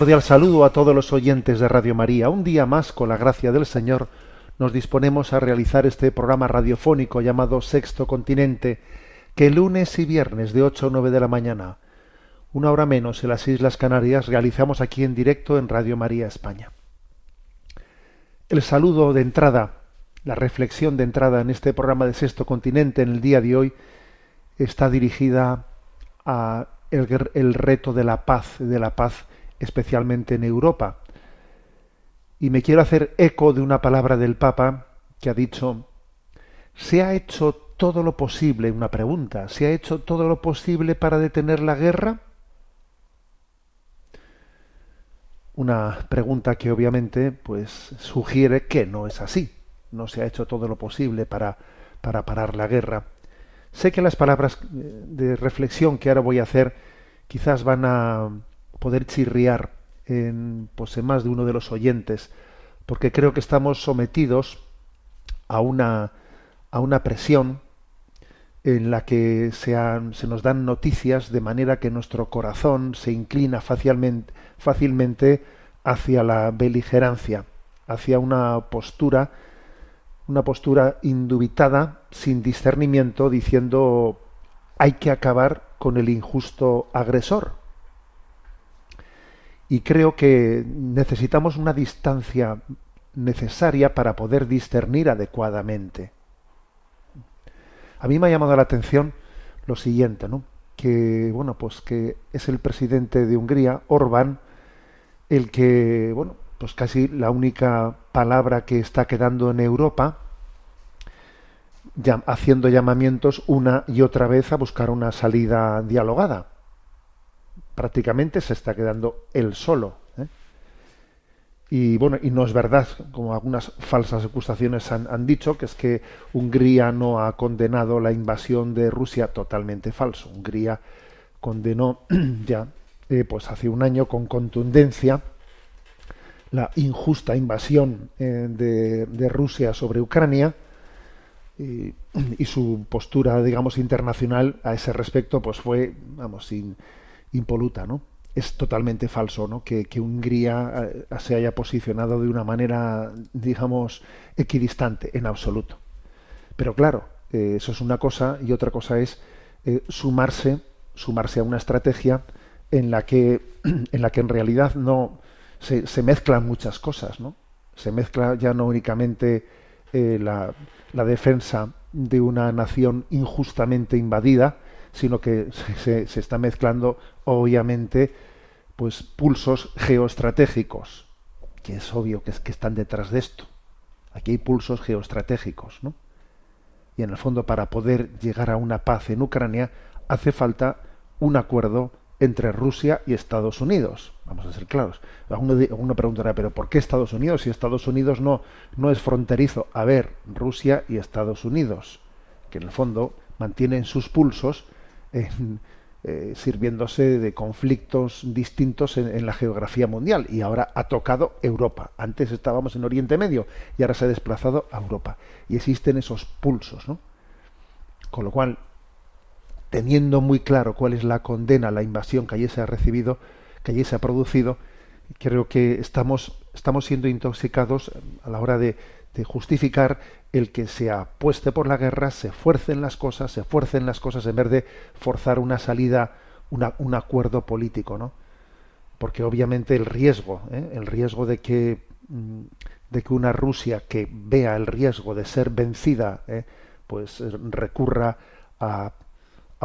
Cordial saludo a todos los oyentes de Radio María. Un día más, con la gracia del Señor, nos disponemos a realizar este programa radiofónico llamado Sexto Continente, que lunes y viernes de 8 a 9 de la mañana, una hora menos en las Islas Canarias, realizamos aquí en directo en Radio María España. El saludo de entrada, la reflexión de entrada en este programa de Sexto Continente en el día de hoy está dirigida a el, el reto de la paz, de la paz especialmente en Europa. Y me quiero hacer eco de una palabra del Papa que ha dicho, ¿se ha hecho todo lo posible? Una pregunta, ¿se ha hecho todo lo posible para detener la guerra? Una pregunta que obviamente pues sugiere que no es así. No se ha hecho todo lo posible para, para parar la guerra. Sé que las palabras eh, de reflexión que ahora voy a hacer quizás van a poder chirriar en, pues, en más de uno de los oyentes, porque creo que estamos sometidos a una, a una presión en la que se, han- se nos dan noticias de manera que nuestro corazón se inclina fácilmente, fácilmente hacia la beligerancia, hacia una postura, una postura indubitada, sin discernimiento, diciendo hay que acabar con el injusto agresor. Y creo que necesitamos una distancia necesaria para poder discernir adecuadamente. A mí me ha llamado la atención lo siguiente, ¿no? Que bueno, pues que es el presidente de Hungría, Orbán, el que, bueno, pues casi la única palabra que está quedando en Europa, haciendo llamamientos una y otra vez a buscar una salida dialogada. Prácticamente se está quedando él solo. ¿eh? Y bueno, y no es verdad, como algunas falsas acusaciones han, han dicho, que es que Hungría no ha condenado la invasión de Rusia, totalmente falso. Hungría condenó ya, eh, pues hace un año con contundencia la injusta invasión eh, de, de Rusia sobre Ucrania y, y su postura, digamos, internacional a ese respecto, pues fue, vamos, sin, impoluta, ¿no? Es totalmente falso, ¿no? Que, Hungría eh, se haya posicionado de una manera, digamos, equidistante, en absoluto. Pero claro, eh, eso es una cosa y otra cosa es eh, sumarse, sumarse a una estrategia en la que, en la que en realidad no se, mezclan muchas cosas, ¿no? Se mezcla ya no únicamente la defensa de una nación injustamente invadida, sino que se, se- está mezclando obviamente pues pulsos geoestratégicos, que es obvio que, es, que están detrás de esto. Aquí hay pulsos geoestratégicos, ¿no? Y en el fondo para poder llegar a una paz en Ucrania hace falta un acuerdo entre Rusia y Estados Unidos. Vamos a ser claros. Alguno preguntará, pero ¿por qué Estados Unidos si Estados Unidos no, no es fronterizo? A ver, Rusia y Estados Unidos, que en el fondo mantienen sus pulsos eh, sirviéndose de conflictos distintos en, en la geografía mundial y ahora ha tocado Europa. Antes estábamos en Oriente Medio y ahora se ha desplazado a Europa. Y existen esos pulsos, ¿no? Con lo cual, teniendo muy claro cuál es la condena la invasión que allí se ha recibido, que allí se ha producido, creo que estamos, estamos siendo intoxicados a la hora de, de justificar el que se apueste por la guerra, se fuercen las cosas, se fuercen las cosas en vez de forzar una salida, un acuerdo político, ¿no? Porque obviamente el riesgo, ¿eh? el riesgo de que mm, de que una Rusia que vea el riesgo de ser vencida, ¿eh? pues eh, recurra a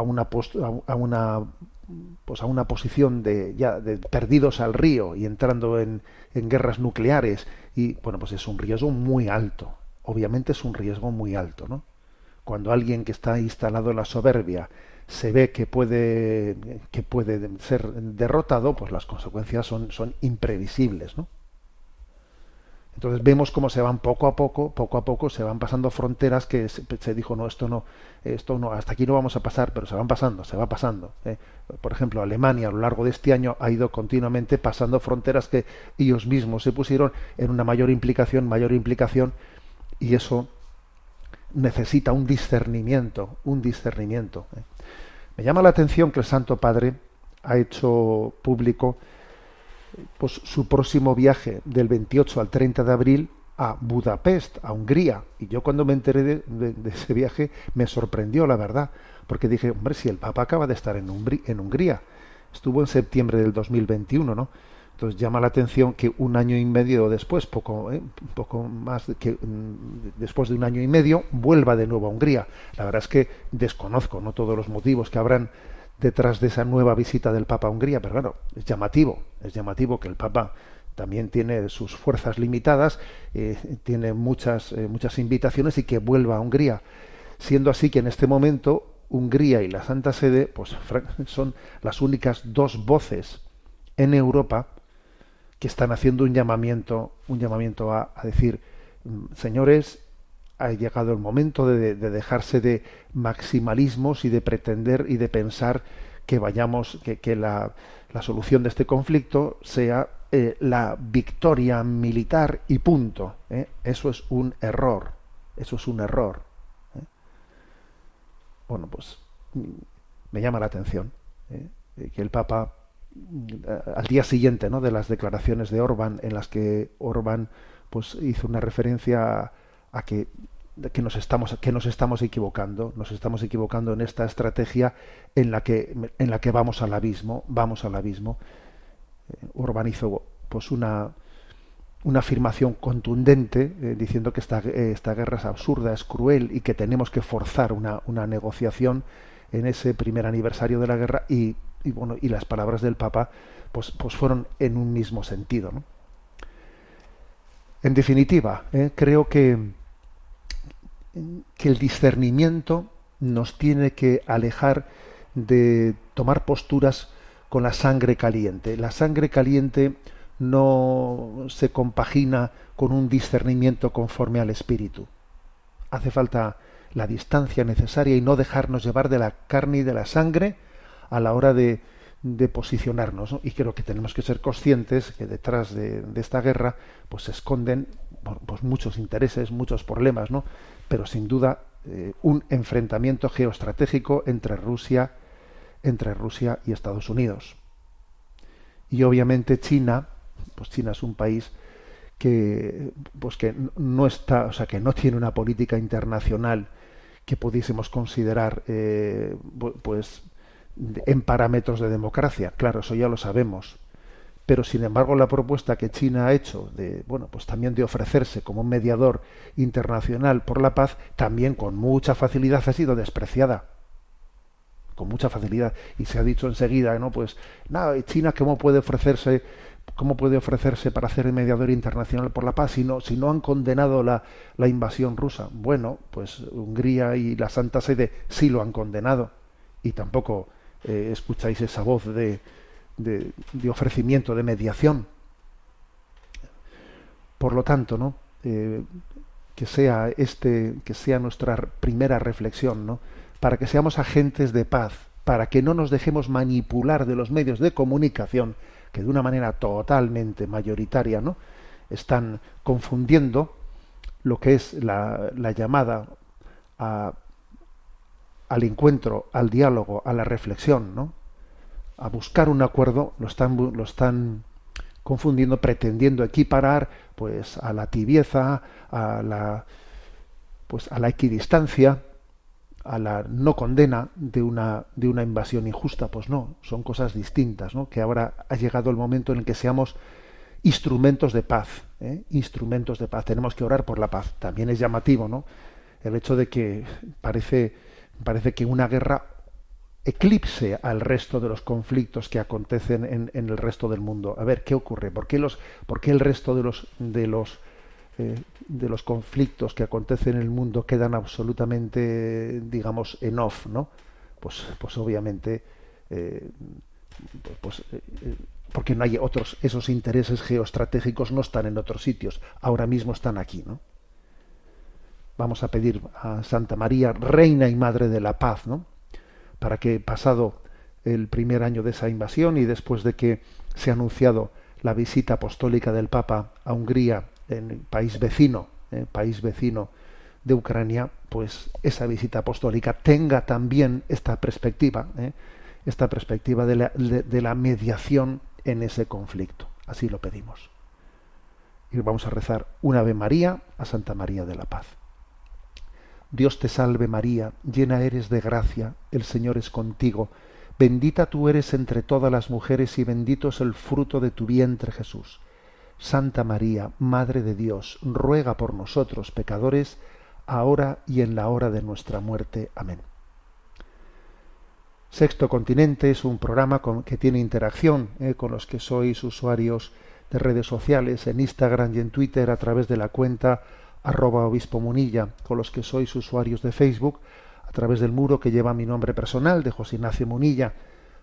una post- a, a una pues a una posición de ya de perdidos al río y entrando en, en guerras nucleares. Y bueno pues es un riesgo muy alto. Obviamente es un riesgo muy alto no cuando alguien que está instalado en la soberbia se ve que puede que puede ser derrotado pues las consecuencias son son imprevisibles no entonces vemos cómo se van poco a poco, poco a poco, se van pasando fronteras que se, dijo, no, esto no, esto no, hasta aquí no vamos a pasar, pero se van pasando, se va pasando. ¿eh? Por ejemplo, Alemania a lo largo de este año ha ido continuamente pasando fronteras que ellos mismos se pusieron en una mayor implicación, mayor implicación, y eso necesita un discernimiento, un discernimiento. ¿eh? Me llama la atención que el Santo Padre ha hecho público pues su próximo viaje del 28 al 30 de abril a Budapest, a Hungría. Y yo cuando me enteré de, de- ese viaje me sorprendió, la verdad, porque dije, hombre, si el Papa acaba de estar en, en Hungría, estuvo en septiembre del 2021, ¿no? Entonces llama la atención que un año y medio después, poco, ¿eh? poco más que mm, después de un año y medio, vuelva de nuevo a Hungría. La verdad es que desconozco no todos los motivos que habrán detrás de esa nueva visita del Papa a Hungría, pero claro, es llamativo, es llamativo que el Papa también tiene sus fuerzas limitadas, eh, tiene muchas, eh, muchas invitaciones y que vuelva a Hungría. Siendo así que en este momento Hungría y la Santa Sede pues, son las únicas dos voces en Europa que están haciendo un llamamiento, un llamamiento a, a decir, mm, señores, ha llegado el momento de, de dejarse de maximalismos y de pretender y de pensar que vayamos, que, la, solución de este conflicto sea eh, la victoria militar y punto. ¿eh? Eso es un error. Eso es un error. ¿eh? Bueno, pues mm, me llama la atención que el Papa mm, al día siguiente ¿no? de las declaraciones de Orban en las que Orban pues hizo una referencia a, a que que nos estamos que nos estamos equivocando nos estamos equivocando en esta estrategia en la que en la que vamos al abismo vamos al abismo Eh, Orban hizo pues una una afirmación contundente eh, diciendo que esta, esta guerra es absurda, es cruel y que tenemos que forzar una, una negociación en ese primer aniversario de la guerra y, y, bueno y las palabras del Papa pues, pues fueron en un mismo sentido. En definitiva, eh, creo que, que el discernimiento nos tiene que alejar de tomar posturas con la sangre caliente. La sangre caliente no se compagina con un discernimiento conforme al espíritu. Hace falta la distancia necesaria y no dejarnos llevar de la carne y de la sangre a la hora de, de posicionarnos. ¿no? Y creo que tenemos que ser conscientes que detrás de, de esta guerra pues se esconden pues, muchos intereses, muchos problemas, ¿no? pero sin duda eh, un enfrentamiento geoestratégico entre Rusia, entre Rusia y Estados Unidos. Y obviamente China, pues China es un país que pues que no está, o sea, que no tiene una política internacional que pudiésemos considerar eh, pues en parámetros de democracia. Claro, eso ya lo sabemos. Pero sin embargo, la propuesta que China ha hecho de, bueno, pues también de ofrecerse como un mediador internacional por la paz, también con mucha facilidad ha sido despreciada. Con mucha facilidad. Y se ha dicho enseguida, ¿no? Pues, nada, China, ¿cómo puede ofrecerse ¿Cómo puede ofrecerse para hacer el mediador internacional por la paz si no, si no han condenado la, la, invasión rusa? Bueno, pues Hungría y la Santa Sede sí lo han condenado y tampoco eh, escucháis esa voz de, de, ofrecimiento, de mediación. Por lo tanto, ¿no? Eh, que sea este, que sea nuestra primera reflexión, ¿no? Para que seamos agentes de paz, para que no nos dejemos manipular de los medios de comunicación que de una manera totalmente mayoritaria ¿no? están confundiendo lo que es la, la llamada a, al encuentro, al diálogo, a la reflexión, ¿no? a buscar un acuerdo, lo están, lo están confundiendo, pretendiendo equiparar pues a la tibieza, a la pues a la equidistancia, a la no condena de una de una invasión injusta, pues no, son cosas distintas, ¿no? Que ahora ha llegado el momento en el que seamos instrumentos de paz, ¿eh? instrumentos de paz. Tenemos que orar por la paz. También es llamativo, ¿no? El hecho de que parece parece que una guerra eclipse al resto de los conflictos que acontecen en, el resto del mundo. A ver, ¿qué ocurre? ¿Por qué, los, por qué el resto de los, de, los, eh, de los conflictos que acontecen en el mundo quedan absolutamente, digamos, en off? ¿no? Pues, pues obviamente, eh, pues, eh, porque no hay otros, esos intereses geoestratégicos no están en otros sitios, ahora mismo están aquí. ¿no? Vamos a pedir a Santa María, Reina y Madre de la Paz, ¿no? para que pasado el primer año de esa invasión y después de que se ha anunciado la visita apostólica del Papa a Hungría, en el país vecino, eh, país vecino de Ucrania, pues esa visita apostólica tenga también esta perspectiva, eh, esta perspectiva de la, mediación en ese conflicto. Así lo pedimos. Y vamos a rezar una Ave María a Santa María de la Paz. Dios te salve María, llena eres de gracia, el Señor es contigo, bendita tú eres entre todas las mujeres y bendito es el fruto de tu vientre Jesús. Santa María, Madre de Dios, ruega por nosotros pecadores, ahora y en la hora de nuestra muerte. Amén. Sexto Continente es un programa con, que tiene interacción eh, con los que sois usuarios de redes sociales en Instagram y en Twitter a través de la cuenta arroba obispo munilla, con los que sois usuarios de Facebook, a través del muro que lleva mi nombre personal de José Ignacio Munilla.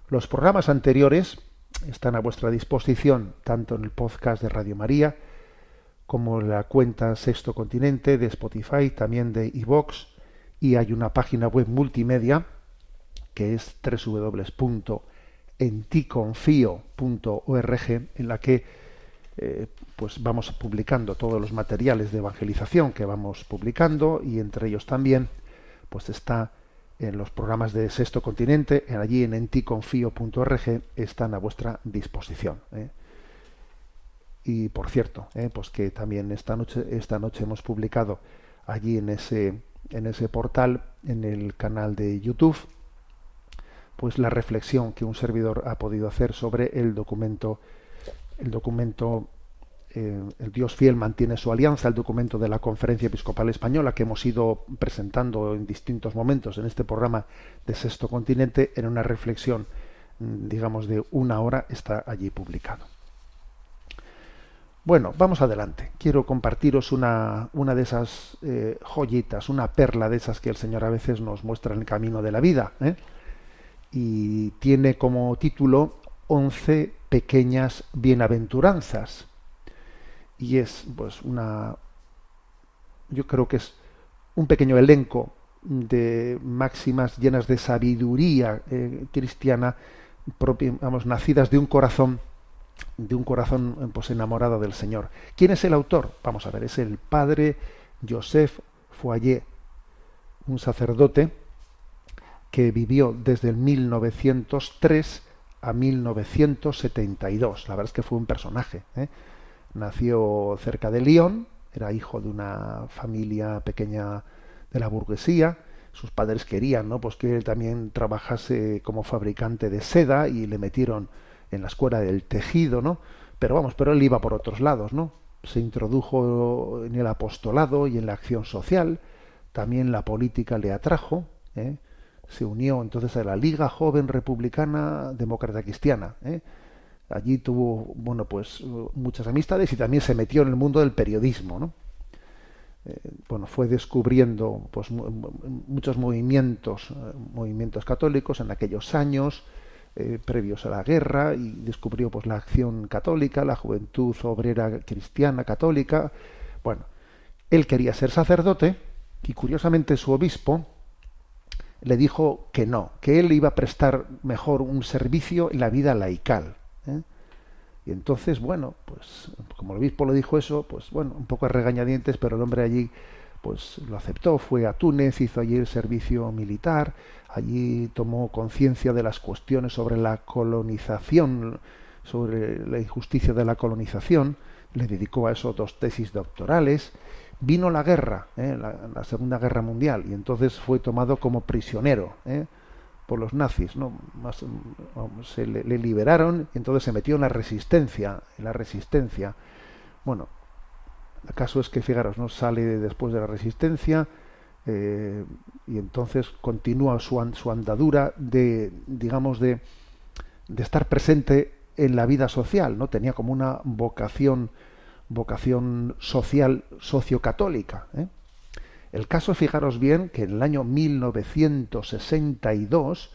Los programas anteriores están a vuestra disposición, tanto en el podcast de Radio María, como en la cuenta Sexto Continente de Spotify, también de iVox, y hay una página web multimedia que es www.enticonfio.org, en la que eh, pues vamos publicando todos los materiales de evangelización que vamos publicando y entre ellos también pues está en los programas de Sexto Continente, en allí en enticonfio.org están a vuestra disposición. ¿eh? Y por cierto, ¿eh? pues que también esta noche, esta noche hemos publicado allí en ese, en ese portal, en el canal de YouTube, pues la reflexión que un servidor ha podido hacer sobre el documento el documento eh, El Dios fiel mantiene su alianza, el documento de la Conferencia Episcopal Española que hemos ido presentando en distintos momentos en este programa de Sexto Continente, en una reflexión, mm, digamos, de una hora, está allí publicado. Bueno, vamos adelante. Quiero compartiros una, una de esas eh, joyitas, una perla de esas que el Señor a veces nos muestra en el camino de la vida. ¿eh? Y tiene como título Once pequeñas bienaventuranzas. Y es pues una yo creo que es un pequeño elenco de máximas llenas de sabiduría eh, cristiana propia, vamos, nacidas de un corazón de un corazón pues enamorado del Señor. ¿Quién es el autor? Vamos a ver, es el padre Joseph Foyer, un sacerdote que vivió desde el 1903 a 1972. La verdad es que fue un personaje. ¿eh? Nació cerca de Lyon, era hijo de una familia pequeña de la burguesía. Sus padres querían, ¿no? Pues que él también trabajase como fabricante de seda y le metieron en la escuela del tejido, ¿no? Pero vamos, pero él iba por otros lados, ¿no? Se introdujo en el apostolado y en la acción social. También la política le atrajo. ¿eh? Se unió entonces a la Liga Joven Republicana Demócrata Cristiana. ¿eh? Allí tuvo, bueno, pues muchas amistades y también se metió en el mundo del periodismo, ¿no? Eh, bueno, fue descubriendo pues muchos movimientos, eh, movimientos católicos en aquellos años previos a la guerra y descubrió pues la acción católica, la juventud obrera cristiana católica. Bueno, él quería ser sacerdote y curiosamente su obispo le dijo que no, que él iba a prestar mejor un servicio en la vida laical. ¿eh? Y entonces, bueno, pues como el obispo le dijo eso, pues bueno, un poco a regañadientes, pero el hombre allí pues lo aceptó, fue a Túnez, hizo allí el servicio militar, allí tomó conciencia de las cuestiones sobre la colonización sobre la injusticia de la colonización, le dedicó a eso dos tesis doctorales. Vino la guerra, ¿eh? la, Segunda Guerra Mundial, y entonces fue tomado como prisionero ¿eh? por los nazis. ¿no? Más, se le, le, liberaron y entonces se metió en la resistencia. En la resistencia. Bueno, el caso es que, fijaros, ¿no? sale después de la resistencia eh, y entonces continúa su, su andadura de, digamos, de, de estar presente en la vida social, ¿no? Tenía como una vocación, vocación social sociocatólica. ¿eh? El caso, fijaros bien, que en el año 1962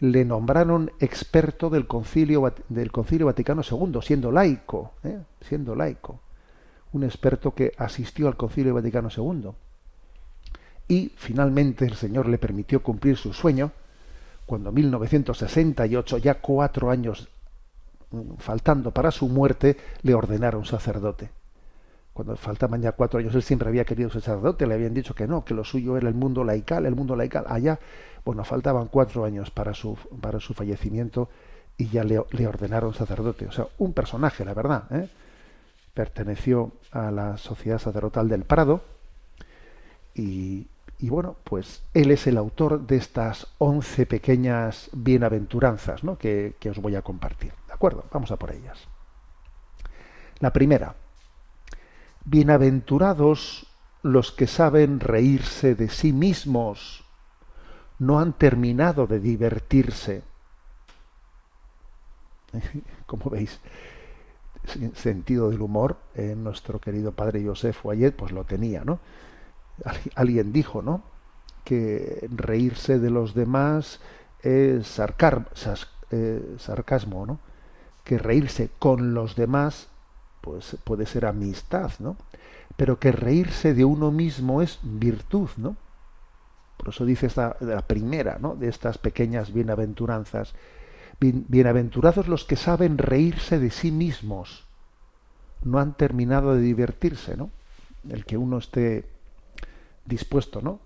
le nombraron experto del Concilio, del Concilio Vaticano II, siendo laico, ¿eh? siendo laico. Un experto que asistió al Concilio Vaticano II. Y finalmente el Señor le permitió cumplir su sueño, cuando en 1968, ya cuatro años faltando para su muerte, le ordenaron sacerdote. Cuando faltaban ya cuatro años, él siempre había querido sacerdote, le habían dicho que no, que lo suyo era el mundo laical, el mundo laical. Allá, bueno, faltaban cuatro años para su, para su fallecimiento y ya le, le ordenaron sacerdote. O sea, un personaje, la verdad. ¿eh? Perteneció a la Sociedad Sacerdotal del Prado y, y bueno, pues él es el autor de estas once pequeñas bienaventuranzas ¿no? que, que os voy a compartir. ¿De acuerdo? Vamos a por ellas. La primera. Bienaventurados los que saben reírse de sí mismos, no han terminado de divertirse. Como veis, sentido del humor, eh, nuestro querido padre Josef Wayet pues lo tenía, ¿no? Alguien dijo, ¿no? Que reírse de los demás es sarcar, eh, sarcasmo, ¿no? Que reírse con los demás pues puede ser amistad, ¿no? Pero que reírse de uno mismo es virtud, ¿no? Por eso dice esta, la primera, ¿no? De estas pequeñas bienaventuranzas. Bien, bienaventurados los que saben reírse de sí mismos. No han terminado de divertirse, ¿no? El que uno esté dispuesto, ¿no?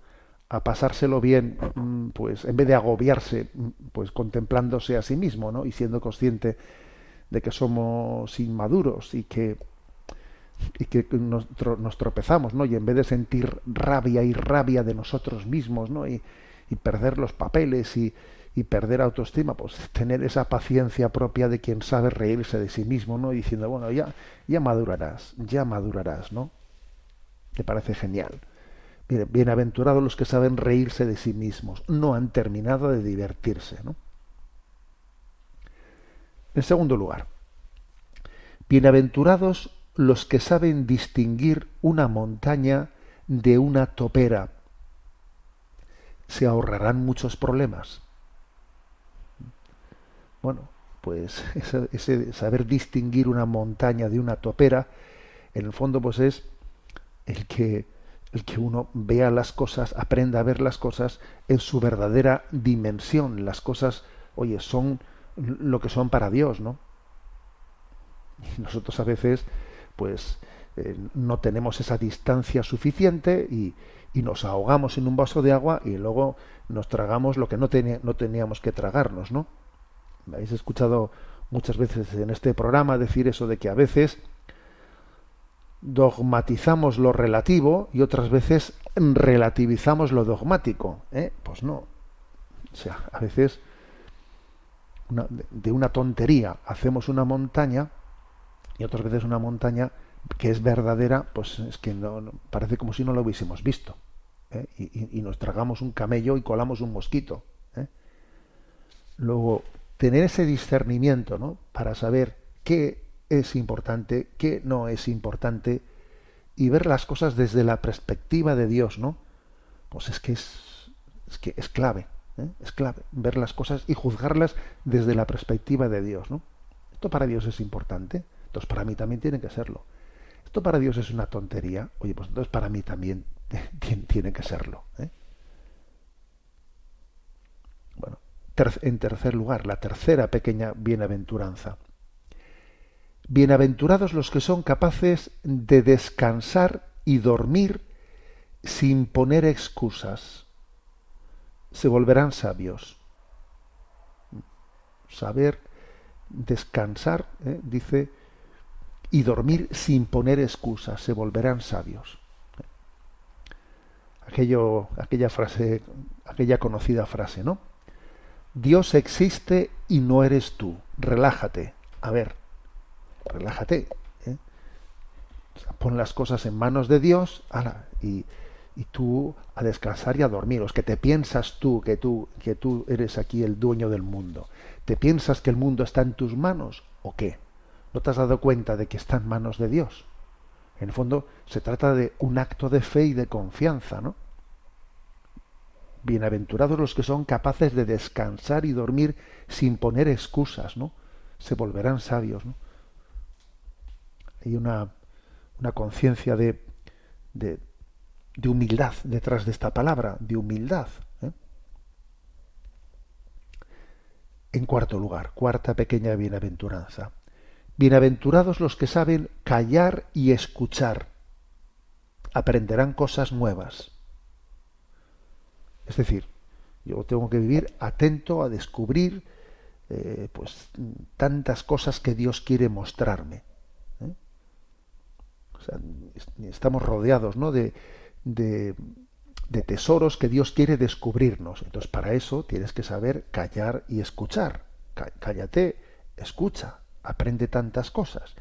A pasárselo bien, pues en vez de agobiarse, pues contemplándose a sí mismo, ¿no? Y siendo consciente de que somos inmaduros y que y que nos, tropezamos, ¿no? Y en vez de sentir rabia y rabia de nosotros mismos, ¿no? Y, y perder los papeles y, y, perder autoestima, pues tener esa paciencia propia de quien sabe reírse de sí mismo, ¿no? Y diciendo, bueno, ya, ya madurarás, ya madurarás, ¿no? Me parece genial. Bien, bienaventurados los que saben reírse de sí mismos, no han terminado de divertirse, ¿no? En segundo lugar, bienaventurados los que saben distinguir una montaña de una topera. Se ahorrarán muchos problemas. Bueno, pues ese, saber distinguir una montaña de una topera, en el fondo, pues es el que el que uno vea las cosas, aprenda a ver las cosas en su verdadera dimensión. Las cosas, oye, son lo que son para Dios, ¿no? Nosotros a veces, pues, eh, no tenemos esa distancia suficiente y, y, nos ahogamos en un vaso de agua y luego nos tragamos lo que no, no teníamos que tragarnos, ¿no? Me habéis escuchado muchas veces en este programa decir eso de que a veces dogmatizamos lo relativo y otras veces relativizamos lo dogmático. ¿eh? Pues no. O sea, a veces de una tontería hacemos una montaña y otras veces una montaña que es verdadera, pues es que no, parece como si no lo hubiésemos visto. ¿eh? Y, nos tragamos un camello y colamos un mosquito. ¿eh? Luego, tener ese discernimiento ¿no? para saber qué es importante, qué no es importante, y ver las cosas desde la perspectiva de Dios, ¿no? Pues es que es, es que es clave. ¿Eh? Es clave ver las cosas y juzgarlas desde la perspectiva de Dios. ¿no? Esto para Dios es importante, entonces para mí también tiene que serlo. Esto para Dios es una tontería, oye, pues entonces para mí también tiene que serlo. ¿eh? Bueno, en tercer lugar, la tercera pequeña bienaventuranza. Bienaventurados los que son capaces de descansar y dormir sin poner excusas se volverán sabios. Saber descansar, ¿eh? dice, y dormir sin poner excusas, se volverán sabios. Aquello, aquella frase, aquella conocida frase, ¿no? Dios existe y no eres tú. Relájate. A ver, relájate. ¿eh? Pon las cosas en manos de Dios ala, y, y tú a descansar y a dormir. Es que te piensas tú que tú que tú eres aquí el dueño del mundo. ¿Te piensas que el mundo está en tus manos o qué? ¿No te has dado cuenta de que está en manos de Dios? En el fondo se trata de un acto de fe y de confianza, ¿no? Bienaventurados los que son capaces de descansar y dormir sin poner excusas, ¿no? Se volverán sabios, ¿no? Hay una, una conciencia de, de, de, humildad detrás de esta palabra, de humildad. ¿eh? En cuarto lugar, cuarta pequeña bienaventuranza. Bienaventurados los que saben callar y escuchar. Aprenderán cosas nuevas. Es decir, yo tengo que vivir atento a descubrir eh, pues tantas cosas que Dios quiere mostrarme. ¿eh? O sea, estamos rodeados ¿no? de, de, tesoros que Dios quiere descubrirnos. Entonces, para eso tienes que saber callar y escuchar. Cállate, escucha, aprende tantas cosas.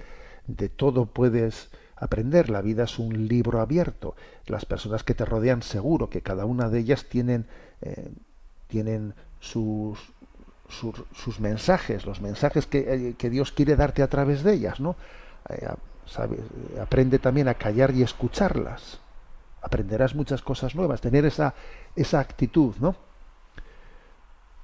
De todo puedes aprender. La vida es un libro abierto. Las personas que te rodean seguro que cada una de ellas tienen, eh, tienen sus, sus, mensajes, los mensajes que, eh, que, Dios quiere darte a través de ellas, ¿no? Eh. Aprende también a callar y escucharlas. Aprenderás muchas cosas nuevas, tener esa, esa actitud, ¿no?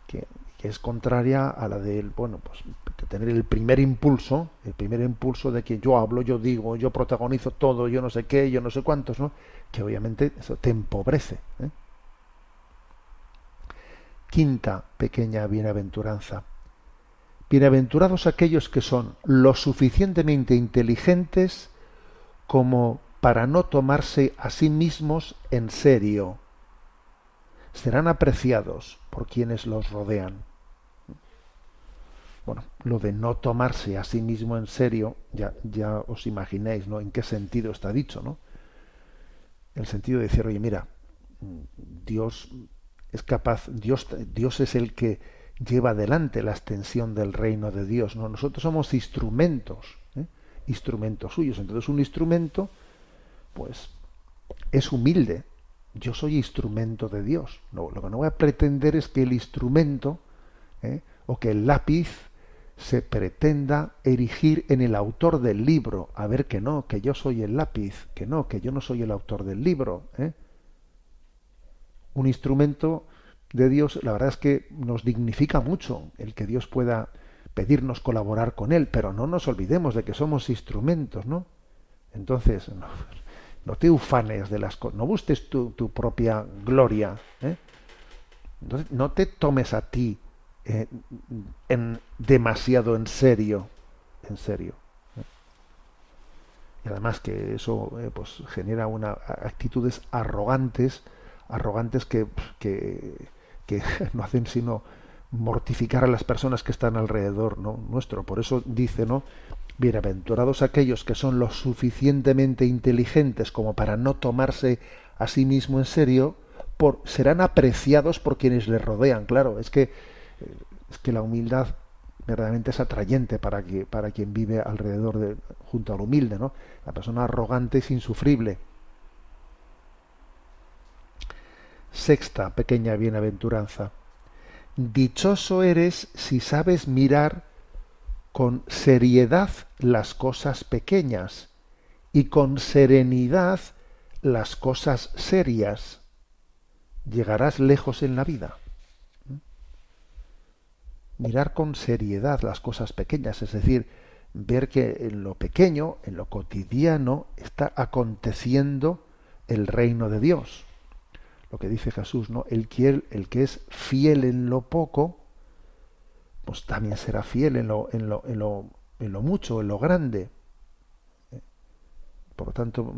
Que, es contraria a la del, bueno, pues tener el primer impulso, el primer impulso de que yo hablo, yo digo, yo protagonizo todo, yo no sé qué, yo no sé cuántos, ¿no? Que obviamente eso te empobrece. ¿eh? Quinta pequeña bienaventuranza. Bienaventurados aquellos que son lo suficientemente inteligentes como para no tomarse a sí mismos en serio. Serán apreciados por quienes los rodean bueno, lo de no tomarse a sí mismo en serio, ya, ya os imaginéis, ¿no? En qué sentido está dicho, ¿no? El sentido de decir, oye, mira, Dios es capaz, Dios, Dios es el que lleva adelante la extensión del reino de Dios, ¿no? Nosotros somos instrumentos, ¿eh? instrumentos suyos. Entonces un instrumento, pues, es humilde. Yo soy instrumento de Dios. No, lo que no voy a pretender es que el instrumento ¿eh? o que el lápiz se pretenda erigir en el autor del libro. A ver que no, que yo soy el lápiz, que no, que yo no soy el autor del libro. ¿eh? Un instrumento de Dios, la verdad es que nos dignifica mucho el que Dios pueda pedirnos colaborar con Él, pero no nos olvidemos de que somos instrumentos, ¿no? Entonces, no, no te ufanes de las cosas, no busques tu, propia gloria, ¿eh? Entonces, no te tomes a ti eh, en, demasiado en serio, en serio. ¿eh? Y además que eso pues genera una actitudes arrogantes, arrogantes que, que, que no hacen sino mortificar a las personas que están alrededor ¿no? nuestro. Por eso dice, ¿no? Bienaventurados aquellos que son lo suficientemente inteligentes como para no tomarse a sí mismo en serio, por, serán apreciados por quienes les rodean. Claro, es que es que la humildad verdaderamente es atrayente para, que, para quien vive alrededor de, junto al humilde, ¿no? La persona arrogante es insufrible. Sexta pequeña bienaventuranza. Dichoso eres si sabes mirar con seriedad las cosas pequeñas y con serenidad las cosas serias. Llegarás lejos en la vida mirar con seriedad las cosas pequeñas, es decir, ver que en lo pequeño, en lo cotidiano, está aconteciendo el reino de Dios. Lo que dice Jesús, ¿no? El que, el que es fiel en lo poco, pues también será fiel en lo, en lo, en lo, en lo mucho, en lo grande. Por lo tanto,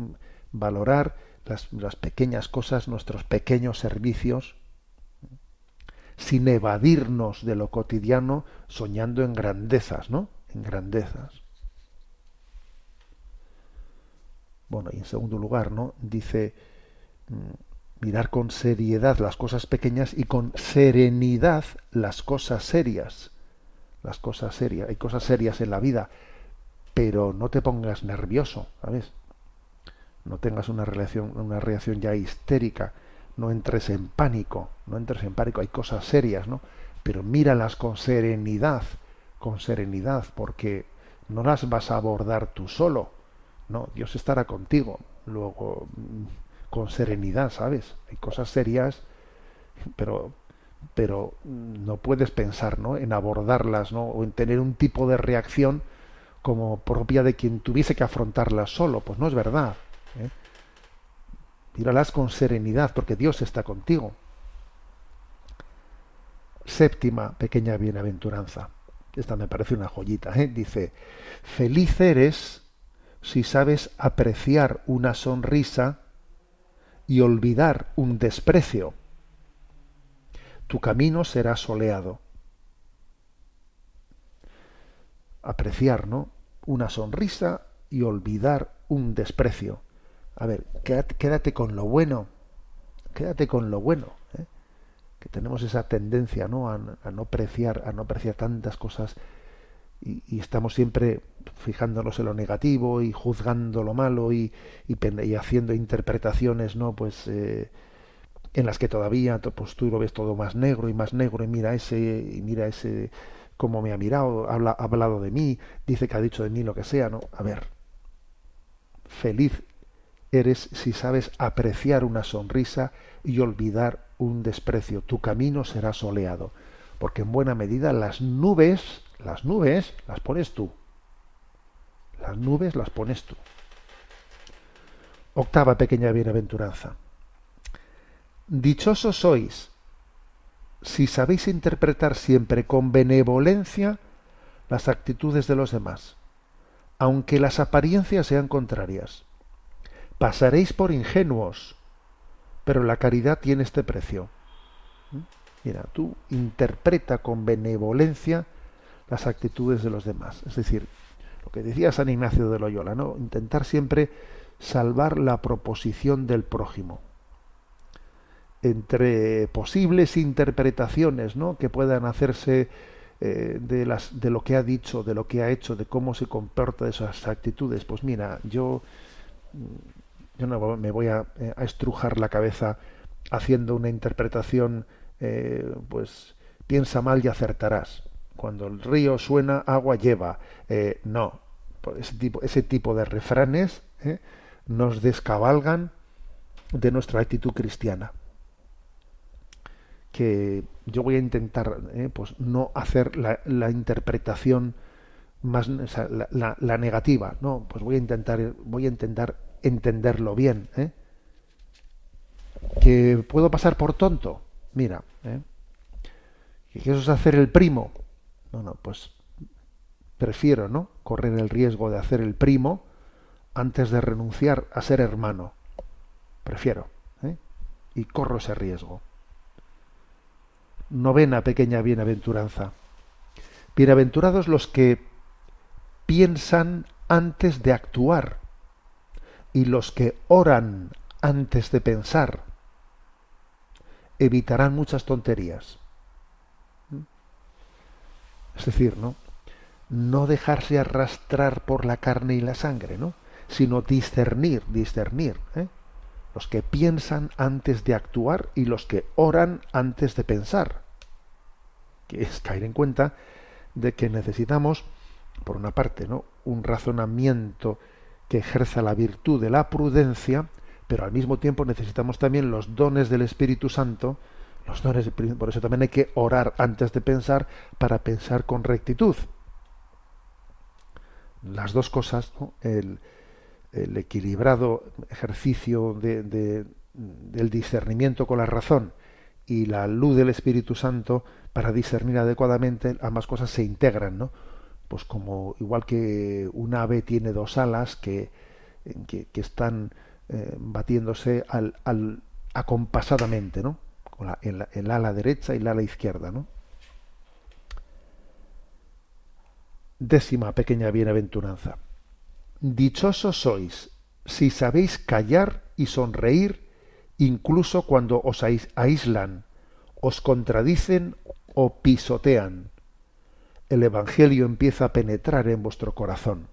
valorar las, las pequeñas cosas, nuestros pequeños servicios, sin evadirnos de lo cotidiano, soñando en grandezas, ¿no? En grandezas. Bueno, y en segundo lugar, ¿no? Dice mm, mirar con seriedad las cosas pequeñas y con serenidad las cosas serias. Las cosas serias. Hay cosas serias en la vida, pero no te pongas nervioso, ¿sabes? No tengas una reacción, una reacción ya histérica, no entres en pánico, no entres en pánico, hay cosas serias, ¿no? Pero míralas con serenidad, con serenidad, porque no las vas a abordar tú solo, no, Dios estará contigo. Luego, mm, con serenidad, ¿sabes? Hay cosas serias, pero pero no puedes pensar ¿no? en abordarlas ¿no? o en tener un tipo de reacción como propia de quien tuviese que afrontarlas solo. Pues no es verdad. ¿eh? Míralas con serenidad, porque Dios está contigo. Séptima pequeña bienaventuranza. Esta me parece una joyita. ¿eh? Dice, feliz eres si sabes apreciar una sonrisa y olvidar un desprecio. Tu camino será soleado. Apreciar, ¿no? Una sonrisa y olvidar un desprecio. A ver, quédate, con lo bueno, quédate con lo bueno, ¿eh? que tenemos esa tendencia, ¿no? A, no apreciar, a no apreciar tantas cosas y, estamos siempre fijándonos en lo negativo y juzgando lo malo y, haciendo interpretaciones, ¿no? Pues eh, en las que todavía pues tú lo ves todo más negro y más negro y mira ese y mira ese cómo me ha mirado, ha hablado de mí, dice que ha dicho de mí lo que sea, ¿no? A ver, feliz eres si sabes apreciar una sonrisa y olvidar un desprecio. Tu camino será soleado, porque en buena medida las nubes, las nubes las pones tú. Las nubes las pones tú. Octava pequeña bienaventuranza. Dichosos sois si sabéis interpretar siempre con benevolencia las actitudes de los demás, aunque las apariencias sean contrarias pasaréis por ingenuos, pero la caridad tiene este precio. ¿Mm? Mira, tú interpreta con benevolencia las actitudes de los demás. Es decir, lo que decía San Ignacio de Loyola, ¿no? Intentar siempre salvar la proposición del prójimo. Entre posibles interpretaciones ¿no? que puedan hacerse eh, de, las, de lo que ha dicho, de lo que ha hecho, de cómo se comporta esas actitudes, pues mira, yo yo no me voy a, eh, estrujar la cabeza haciendo una interpretación, eh, pues piensa mal y acertarás. Cuando el río suena, agua lleva. No, ese tipo, ese tipo de refranes nos descabalgan de nuestra actitud cristiana. Que yo voy a intentar, pues no hacer la, interpretación más la, la, negativa, no, pues voy a intentar, voy a intentar entenderlo bien. ¿eh? Que puedo pasar por tonto. Mira, ¿eh? que eso es hacer el primo. No, no, pues prefiero, ¿no? Correr el riesgo de hacer el primo antes de renunciar a ser hermano. Prefiero. ¿eh? Y corro ese riesgo. Novena pequeña bienaventuranza. Bienaventurados los que piensan antes de actuar y los que oran antes de pensar evitarán muchas tonterías. ¿Mm? Es decir, ¿no? No dejarse arrastrar por la carne y la sangre, ¿no? Sino discernir, discernir. ¿eh? Los que piensan antes de actuar y los que oran antes de pensar. Que es caer en cuenta de que necesitamos, por una parte, ¿no? un razonamiento que ejerza la virtud de la prudencia, pero al mismo tiempo necesitamos también los dones del Espíritu Santo, los dones, por eso también hay que orar antes de pensar para pensar con rectitud. Las dos cosas, el, equilibrado ejercicio del discernimiento con la razón y la luz del Espíritu Santo para discernir adecuadamente, ambas cosas se integran, ¿no? pues como igual que un ave tiene dos alas que, que, están eh, batiéndose acompasadamente, ¿no? o la- ala derecha y el ala izquierda, ¿no? Décima pequeña bienaventuranza. Dichosos sois si sabéis callar y sonreír incluso cuando os aíslan, os contradicen o pisotean. El Evangelio empieza a penetrar en vuestro corazón.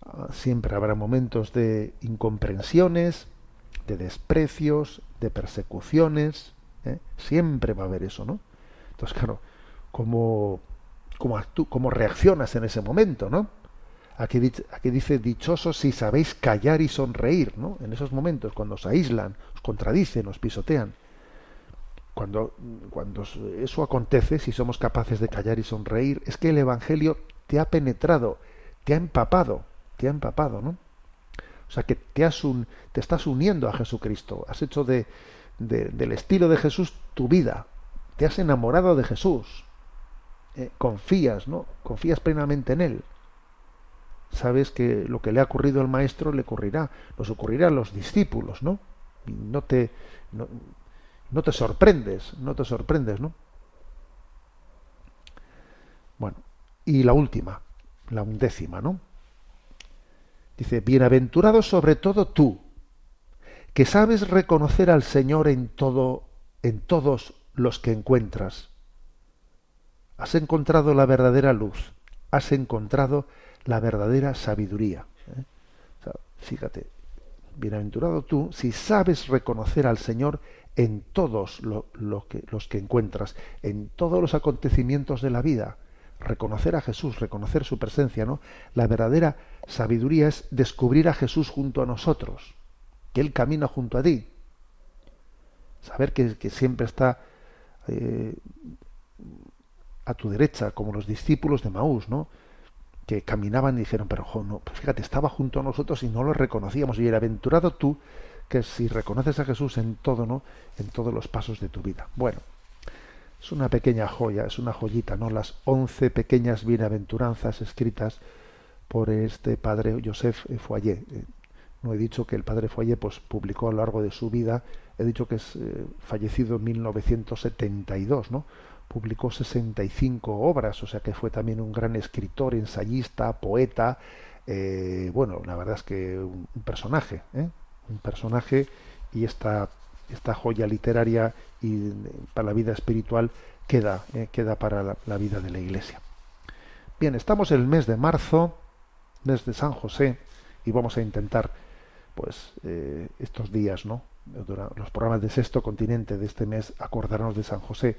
Ah, Siempre habrá momentos de incomprensiones, de desprecios, de persecuciones. ¿eh? Siempre va a haber eso, ¿no? Entonces, claro, ¿cómo, cómo, cómo reaccionas en ese momento, ¿no? Aquí, dice- dichosos si sabéis callar y sonreír, ¿no? En esos momentos, cuando os aíslan, os contradicen, os pisotean. Cuando, cuando eso acontece, si somos capaces de callar y sonreír, es que el Evangelio te ha penetrado, te ha empapado, te ha empapado, ¿no? O sea que te, has un- te estás uniendo a Jesucristo, has hecho de- del estilo de Jesús tu vida, te has enamorado de Jesús, eh, confías, ¿no? Confías plenamente en Él. Sabes que lo que le ha ocurrido al maestro le ocurrirá, nos ocurrirá a los discípulos, ¿no? No te, no, no te sorprendes, no te sorprendes, ¿no? Bueno, y la última, la undécima, ¿no? Dice, bienaventurado sobre todo tú, que sabes reconocer al Señor en todo, en todos los que encuentras. Has encontrado la verdadera luz, has encontrado la verdadera sabiduría. ¿eh? Fíjate, bienaventurado tú si sabes reconocer al Señor en todos que- los que encuentras, en todos los acontecimientos de la vida. Reconocer a Jesús, reconocer su presencia, ¿no? La verdadera sabiduría es descubrir a Jesús junto a nosotros, que Él camina junto a ti. Saber que, que siempre está eh, a tu derecha, como los discípulos de Maús, ¿no? Que caminaban y dijeron, pero jo, no, pues fíjate, estaba junto a nosotros y no lo reconocíamos. Y era aventurado tú que si reconoces a Jesús en todo, ¿no? En todos los pasos de tu vida. Bueno, es una pequeña joya, es una joyita, ¿no? Las once pequeñas bienaventuranzas escritas por este padre Joseph Foyer. Eh, No he dicho que el padre Foyer pues, publicó a lo largo de su vida, he dicho que es eh, fallecido en 1972, ¿no? Publicó 65 obras, o sea que fue también un gran escritor, ensayista, poeta. eh, bueno, la verdad es que un, personaje, ¿eh? un personaje y esta, esta joya literaria y eh, para la vida espiritual queda, eh, queda para la, vida de la Iglesia. Bien, estamos en el mes de marzo, mes de San José, y vamos a intentar, pues, estos días, ¿no? Los programas de Sexto Continente de este mes, acordarnos de San José.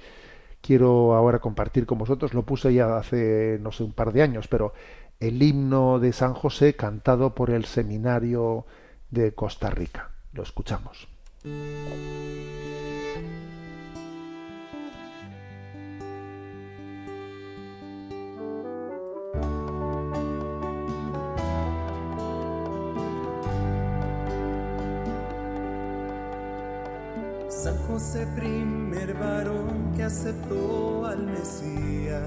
Quiero ahora compartir con vosotros, lo puse ya hace, no sé, un par de años, pero el himno de San José cantado por el Seminario de Costa Rica. Lo escuchamos. San José, primer varón que aceptó al Mesías,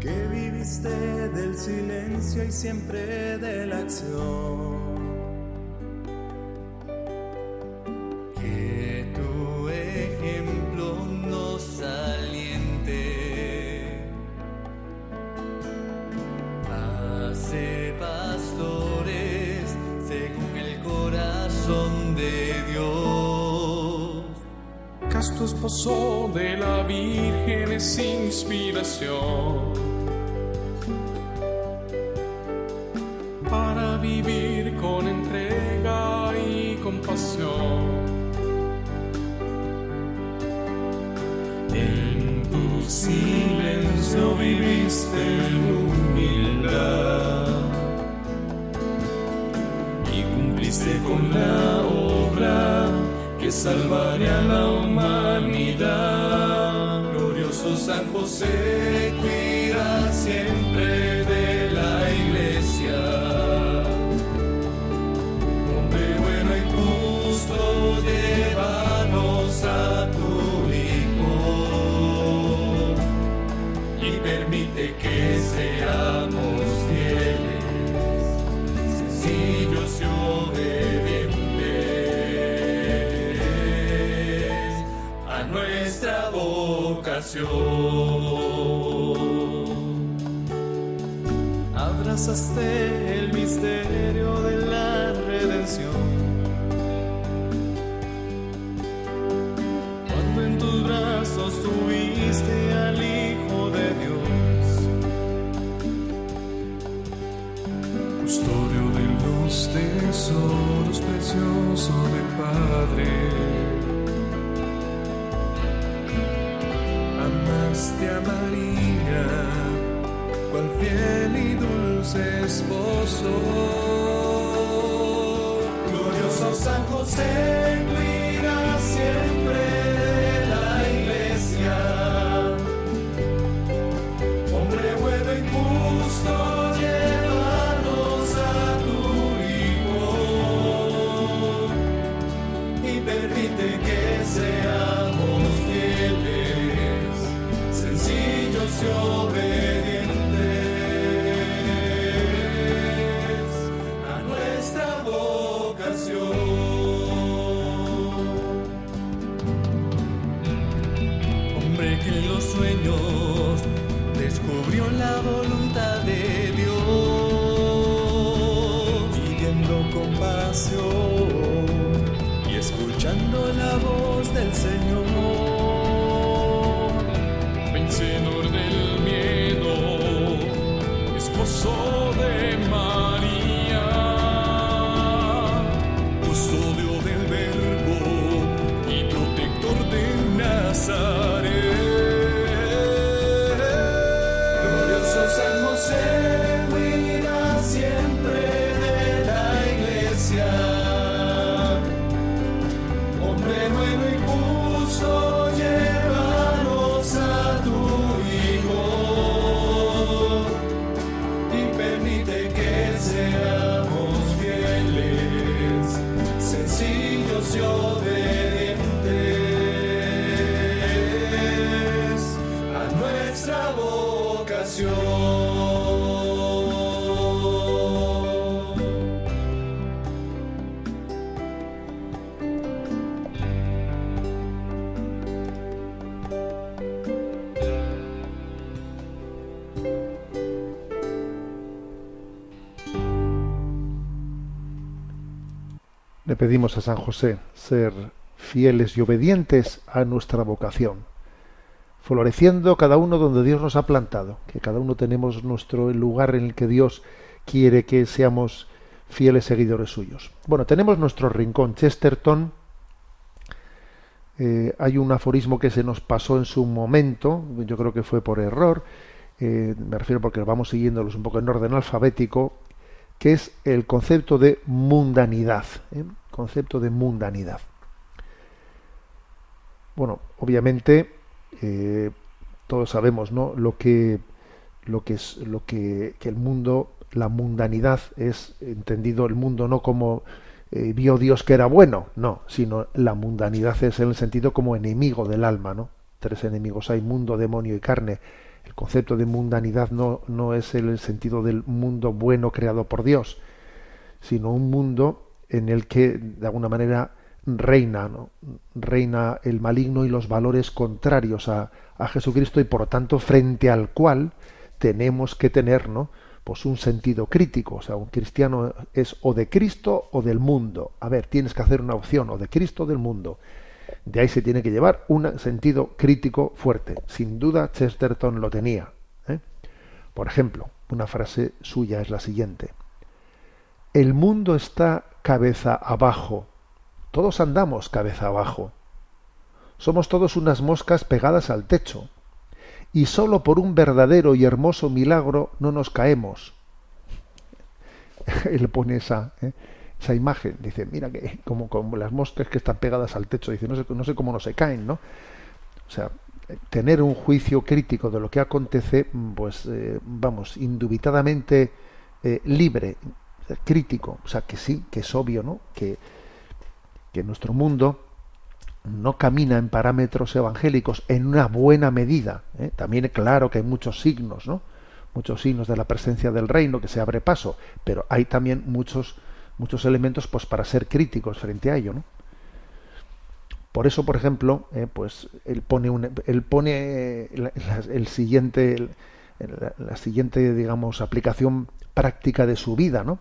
que viviste del silencio y siempre de la acción. Casto esposo de la Virgen es inspiración para vivir con entrega y compasión. En tu silencio viviste humildad y cumpliste con la obra que salvaría a la humanidad. Glorioso San José, Abrazaste el misterio de dulce esposo. Glorioso San José, la voluntad pedimos a San José ser fieles y obedientes a nuestra vocación, floreciendo cada uno donde Dios nos ha plantado, que cada uno tenemos nuestro lugar en el que Dios quiere que seamos fieles seguidores suyos. Bueno, tenemos nuestro rincón Chesterton. Eh, hay un aforismo que se nos pasó en su momento, yo creo que fue por error, eh, me refiero porque vamos siguiéndolos un poco en orden alfabético, que es el concepto de mundanidad. ¿eh? Concepto de mundanidad. Bueno, obviamente eh, todos sabemos, ¿no? Lo que lo que es lo que, el mundo, la mundanidad es entendido el mundo no como eh, vio Dios que era bueno, no, sino la mundanidad es en el sentido como enemigo del alma, ¿no? Tres enemigos hay, mundo, demonio y carne. El concepto de mundanidad no, no es el sentido del mundo bueno creado por Dios, sino un mundo en el que de alguna manera reina, ¿no? reina el maligno y los valores contrarios a, a Jesucristo y por lo tanto frente al cual tenemos que tener ¿no? pues un sentido crítico. O sea, un cristiano es o de Cristo o del mundo. A ver, tienes que hacer una opción o de Cristo o del mundo. De ahí se tiene que llevar un sentido crítico fuerte. Sin duda Chesterton lo tenía. ¿eh? Por ejemplo, una frase suya es la siguiente. El mundo está cabeza abajo. Todos andamos cabeza abajo. Somos todos unas moscas pegadas al techo. Y sólo por un verdadero y hermoso milagro no nos caemos. Él pone esa, ¿eh? esa imagen. Dice, mira que como, las moscas que están pegadas al techo. Dice, no sé, sé cómo no se caen, ¿no? O sea, tener un juicio crítico de lo que acontece, pues eh, vamos, indubitadamente eh, libre, crítico, o sea que sí, que es obvio, ¿no? Que, que nuestro mundo no camina en parámetros evangélicos en una buena medida. ¿eh? También claro que hay muchos signos, ¿no? Muchos signos de la presencia del reino que se abre paso, pero hay también muchos muchos elementos pues para ser críticos frente a ello, ¿no? Por eso, por ejemplo, eh, pues él pone, un, él pone el siguiente, la, siguiente, digamos, aplicación práctica de su vida, ¿no?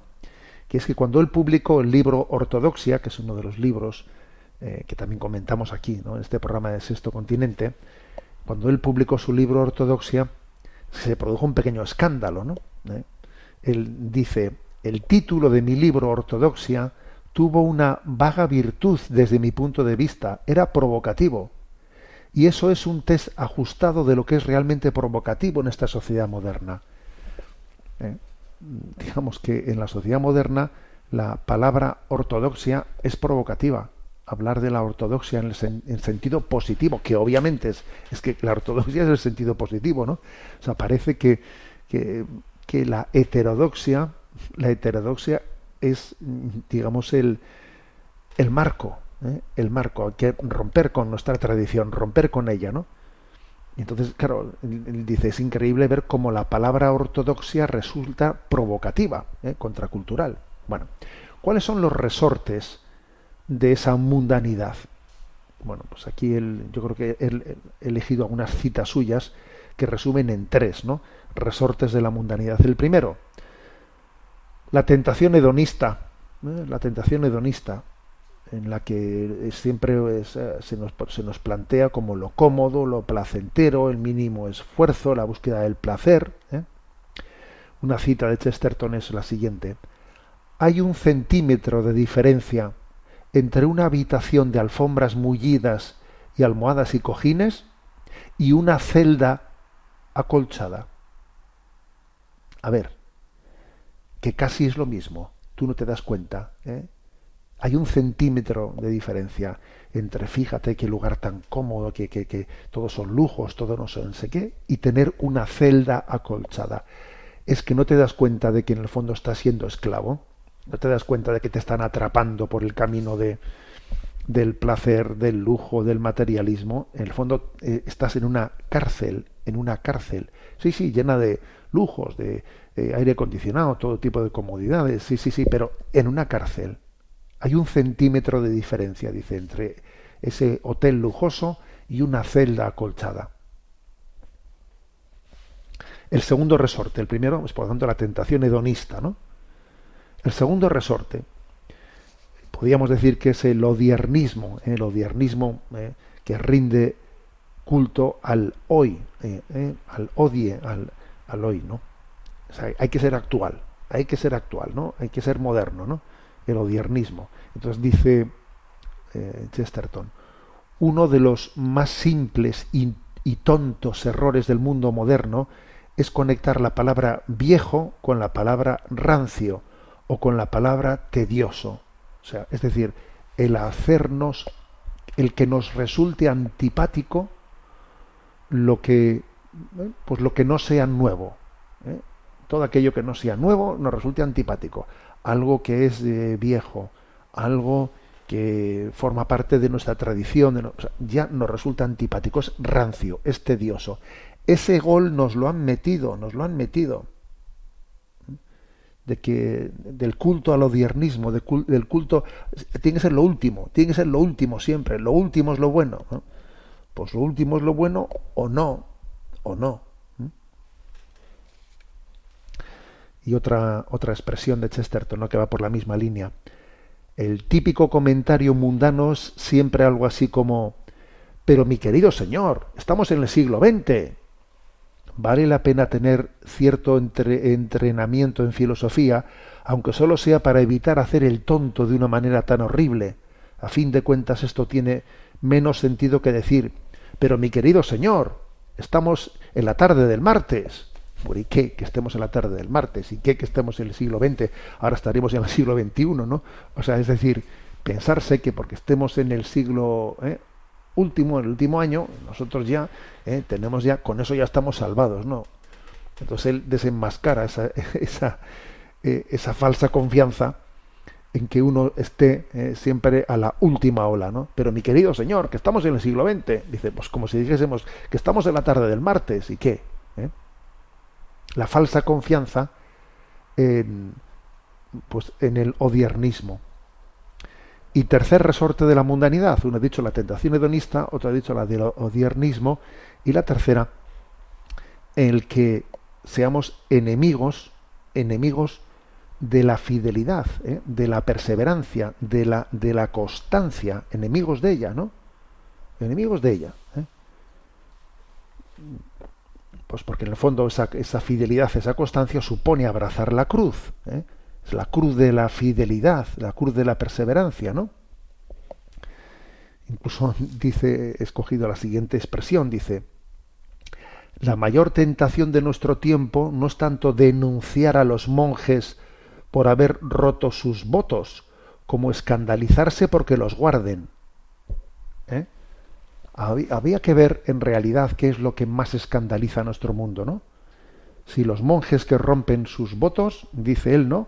Que es que cuando él publicó el libro Ortodoxia, que es uno de los libros eh, que también comentamos aquí, ¿no? En este programa de Sexto Continente, cuando él publicó su libro Ortodoxia, se produjo un pequeño escándalo, ¿no? ¿Eh? Él dice, el título de mi libro Ortodoxia tuvo una vaga virtud desde mi punto de vista, era provocativo. Y eso es un test ajustado de lo que es realmente provocativo en esta sociedad moderna. ¿Eh? Digamos que en la sociedad moderna la palabra ortodoxia es provocativa. Hablar de la ortodoxia en el, sen- en sentido positivo, que obviamente es, es que la ortodoxia es el sentido positivo, ¿no? O sea, parece que, que, que la heterodoxia, la heterodoxia es, digamos, el, el marco, ¿eh? el marco, hay que romper con nuestra tradición, romper con ella, ¿no? Entonces, claro, él, dice, es increíble ver cómo la palabra ortodoxia resulta provocativa, ¿eh? contracultural. Bueno, ¿cuáles son los resortes de esa mundanidad? Bueno, pues aquí yo creo que ha elegido algunas citas suyas que resumen en tres, ¿no? Resortes de la mundanidad. El primero, la tentación hedonista, ¿eh? la tentación hedonista, en la que siempre eh, se, nos, se nos plantea como lo cómodo, lo placentero, el mínimo esfuerzo, la búsqueda del placer. ¿eh? Una cita de Chesterton es la siguiente. Hay un centímetro de diferencia entre una habitación de alfombras mullidas y almohadas y cojines y una celda acolchada. A ver, que casi es lo mismo. Tú no te das cuenta. ¿eh? Hay un centímetro de diferencia entre, fíjate qué lugar tan cómodo, que, que, que todos son lujos, todo no sé, qué, y tener una celda acolchada. Es que no te das cuenta de que en el fondo estás siendo esclavo. No te das cuenta de que te están atrapando por el camino de, del placer, del lujo, del materialismo. En el fondo eh, estás en una cárcel, en una cárcel. Sí, sí, llena de lujos, de eh, aire acondicionado, todo tipo de comodidades. Sí, sí, sí, pero en una cárcel. Hay un centímetro de diferencia, dice, entre ese hotel lujoso y una celda acolchada. El segundo resorte, el primero es por lo tanto la tentación hedonista, ¿no? El segundo resorte, podríamos decir que es el odiernismo, ¿eh? el odiernismo eh, que rinde culto al hoy, eh, al odie, al, al hoy, ¿no? Hay que ser actual, hay que ser actual, ¿no? Hay que ser moderno, ¿no? El odiernismo. Entonces dice eh, Chesterton, uno de los más simples y, tontos errores del mundo moderno es conectar la palabra viejo con la palabra rancio o con la palabra tedioso. O sea, es decir, el hacernos, el que nos resulte antipático lo que, eh, pues lo que no sea nuevo. ¿eh? Todo aquello que no sea nuevo nos resulte antipático. Algo que es viejo, algo que forma parte de nuestra tradición, de ya nos resulta antipático, es rancio, es tedioso. Ese gol nos lo han metido, nos lo han metido de que del culto al odiernismo, del culto tiene que ser lo último, tiene que ser lo último siempre, lo último es lo bueno. ¿no? Pues lo último es lo bueno o no, o no. ¿eh? Y otra otra expresión de Chesterton, que va por la misma línea. El típico comentario mundano es siempre algo así como pero mi querido señor, estamos en el siglo XX. Vale la pena tener cierto entre- entrenamiento en filosofía, aunque solo sea para evitar hacer el tonto de una manera tan horrible. A fin de cuentas esto tiene menos sentido que decir, pero mi querido señor, estamos en la tarde del martes. ¿Y qué? Que estemos en la tarde del martes. ¿Y qué? Que estemos en el siglo XX. Ahora estaremos en el siglo XXI, ¿no? O sea, es decir, pensarse que porque estemos en el siglo ¿eh? último, en el último año, nosotros ya ¿eh? tenemos ya, con eso ya estamos salvados, ¿no? Entonces él desenmascara esa, esa, eh, esa falsa confianza en que uno esté siempre a la última ola, ¿no? Pero mi querido señor, que estamos en el siglo XX, dice, pues como si dijésemos que estamos en la tarde del martes, ¿y qué? La falsa confianza en, pues, en el odiernismo. Y tercer resorte de la mundanidad, uno ha dicho la tentación hedonista, otro ha dicho la del odiernismo, y la tercera, el que seamos enemigos, enemigos de la fidelidad, ¿eh? de la perseverancia, de la, de la constancia, enemigos de ella, ¿no? Enemigos de ella. ¿eh? Pues porque en el fondo esa, fidelidad, esa constancia supone abrazar la cruz. ¿eh? Es la cruz de la fidelidad, la cruz de la perseverancia, ¿no? Incluso dice, he escogido la siguiente expresión, dice, la mayor tentación de nuestro tiempo no es tanto denunciar a los monjes por haber roto sus votos, como escandalizarse porque los guarden. ¿Eh? Había que ver en realidad qué es lo que más escandaliza a nuestro mundo, ¿no? Si los monjes que rompen sus votos, dice él, ¿no?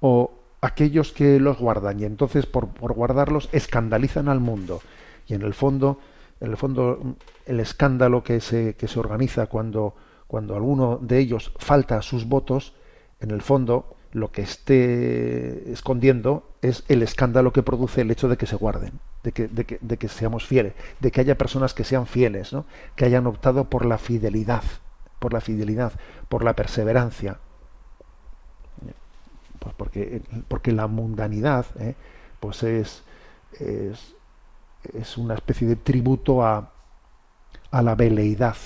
O aquellos que los guardan y entonces por, por guardarlos escandalizan al mundo. Y en el fondo, en el fondo, el escándalo que se, que se organiza cuando, cuando alguno de ellos falta a sus votos, en el fondo lo que esté escondiendo es el escándalo que produce el hecho de que se guarden, de que, de que, seamos fieles, de que haya personas que sean fieles, ¿no? que hayan optado por la fidelidad, por la fidelidad, por la perseverancia. Pues porque, porque la mundanidad ¿eh? pues es, es, es, una especie de tributo a, a la veleidad,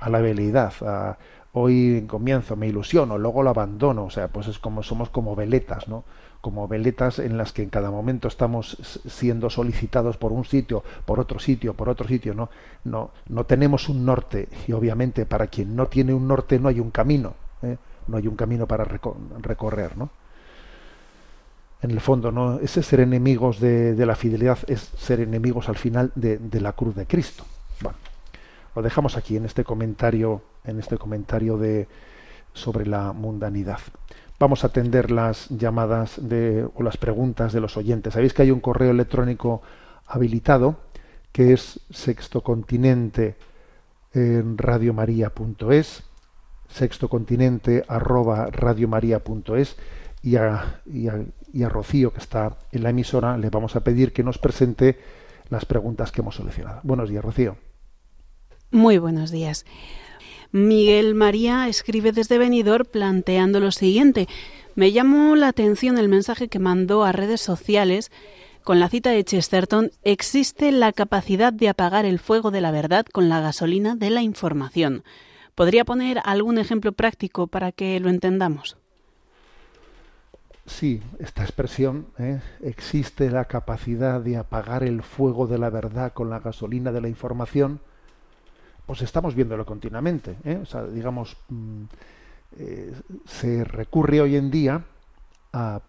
a la veleidad, a, hoy comienzo, me ilusiono, luego lo abandono, o sea, pues es como somos como veletas, ¿no? Como veletas en las que en cada momento estamos siendo solicitados por un sitio, por otro sitio, por otro sitio, ¿no? No, no tenemos un norte y obviamente para quien no tiene un norte no hay un camino, ¿eh? no hay un camino para recorrer, ¿no? En el fondo, ¿no? Ese ser enemigos de, de la fidelidad es ser enemigos al final de, de la cruz de Cristo. Bueno, lo dejamos aquí en este comentario, en este comentario de sobre la mundanidad. Vamos a atender las llamadas o las preguntas de los oyentes. Sabéis que hay un correo electrónico habilitado que es sextocontinente en radiomaria.es, sextocontinente y a Rocío que está en la emisora le vamos a pedir que nos presente las preguntas que hemos solucionado. Buenos días, Rocío. Muy buenos días. Miguel María escribe desde Benidorm planteando lo siguiente. Me llamó la atención el mensaje que mandó a redes sociales con la cita de Chesterton, existe la capacidad de apagar el fuego de la verdad con la gasolina de la información. ¿Podría poner algún ejemplo práctico para que lo entendamos? Sí, esta expresión, ¿eh? existe la capacidad de apagar el fuego de la verdad con la gasolina de la información, pues estamos viéndolo continuamente. ¿eh? O sea, digamos, mm, eh, se recurre hoy en día a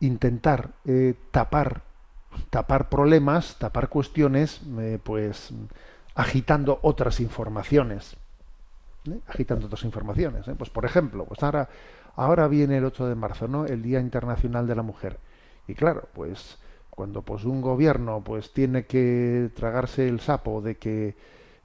intentar eh, tapar, tapar problemas, tapar cuestiones, pues agitando otras informaciones. Agitando otras informaciones. Pues por ejemplo, pues ahora, ahora viene el 8 de marzo, ¿no? El Día Internacional de la Mujer. Y claro, pues cuando pues un gobierno pues tiene que tragarse el sapo de que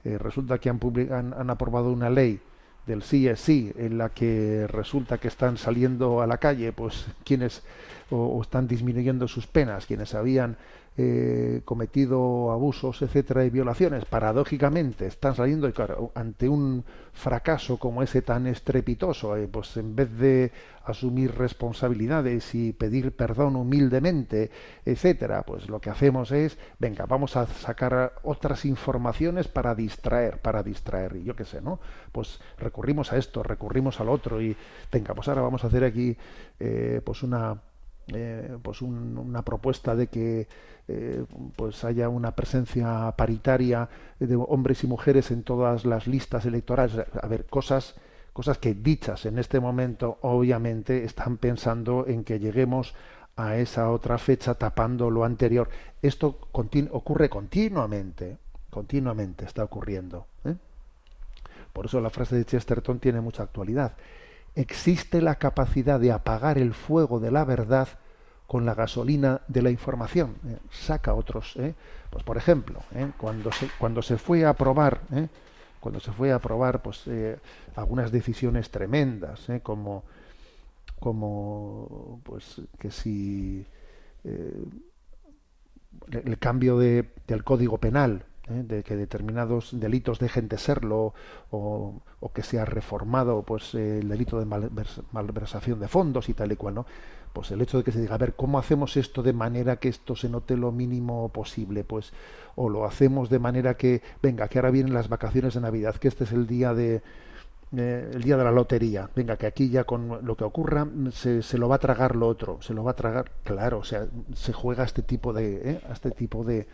eh, resulta que han, han, han, aprobado una ley del sí, en la que resulta que están saliendo a la calle, pues quienes o, o están disminuyendo sus penas, quienes habían eh, cometido abusos, etcétera, y violaciones, paradójicamente están saliendo ante un fracaso como ese tan estrepitoso, eh, pues en vez de asumir responsabilidades y pedir perdón humildemente, etcétera, pues lo que hacemos es, venga, vamos a sacar otras informaciones para distraer, para distraer, y yo qué sé, ¿no? Pues recurrimos a esto, recurrimos al otro, y venga, pues ahora vamos a hacer aquí, eh, pues una eh, pues un, una propuesta de que eh, pues haya una presencia paritaria de hombres y mujeres en todas las listas electorales. A ver cosas cosas que dichas en este momento obviamente están pensando en que lleguemos a esa otra fecha tapando lo anterior. Esto ocurre continuamente continuamente está ocurriendo ¿eh? por eso la frase de Chesterton tiene mucha actualidad existe la capacidad de apagar el fuego de la verdad con la gasolina de la información. Eh, saca otros. Eh. Pues por ejemplo, eh, cuando, se, cuando se fue a aprobar, cuando se fue a aprobar pues, algunas decisiones tremendas, como, como pues que si el cambio de, del código penal, ¿eh? de que determinados delitos dejen de serlo o, que sea reformado pues el delito de malvers- malversación de fondos y tal y cual, ¿no? Pues el hecho de que se diga, a ver, ¿cómo hacemos esto de manera que esto se note lo mínimo posible? Pues, o lo hacemos de manera que, venga, que ahora vienen las vacaciones de Navidad, que este es el día de, eh, el día de la lotería. Venga, que aquí ya con lo que ocurra se, se lo va a tragar lo otro, se lo va a tragar, claro, o sea, se juega este tipo de, ¿eh? este tipo de,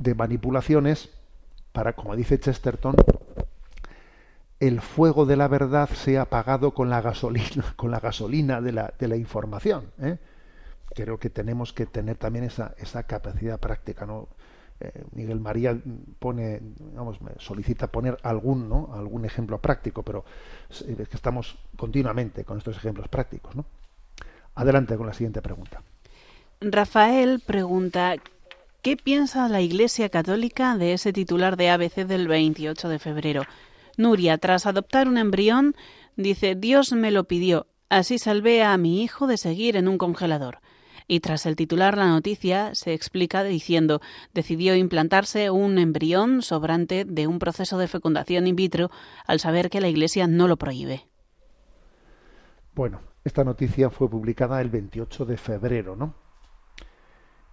de manipulaciones para, como dice Chesterton, el fuego de la verdad sea apagado con la gasolina, con la gasolina de la, de la información. ¿eh? Creo que tenemos que tener también esa, esa capacidad práctica, ¿no? Eh, Miguel María pone, vamos, solicita poner algún, ¿no? algún ejemplo práctico, pero es que estamos continuamente con estos ejemplos prácticos. Adelante con la siguiente pregunta. Rafael pregunta, ¿qué piensa la Iglesia Católica de ese titular de ABC del 28 de febrero? Nuria, tras adoptar un embrión, dice, Dios me lo pidió, así salvé a mi hijo de seguir en un congelador. Y tras el titular la noticia se explica diciendo, decidió implantarse un embrión sobrante de un proceso de fecundación in vitro al saber que la Iglesia no lo prohíbe. Bueno, esta noticia fue publicada el 28 de febrero, ¿no?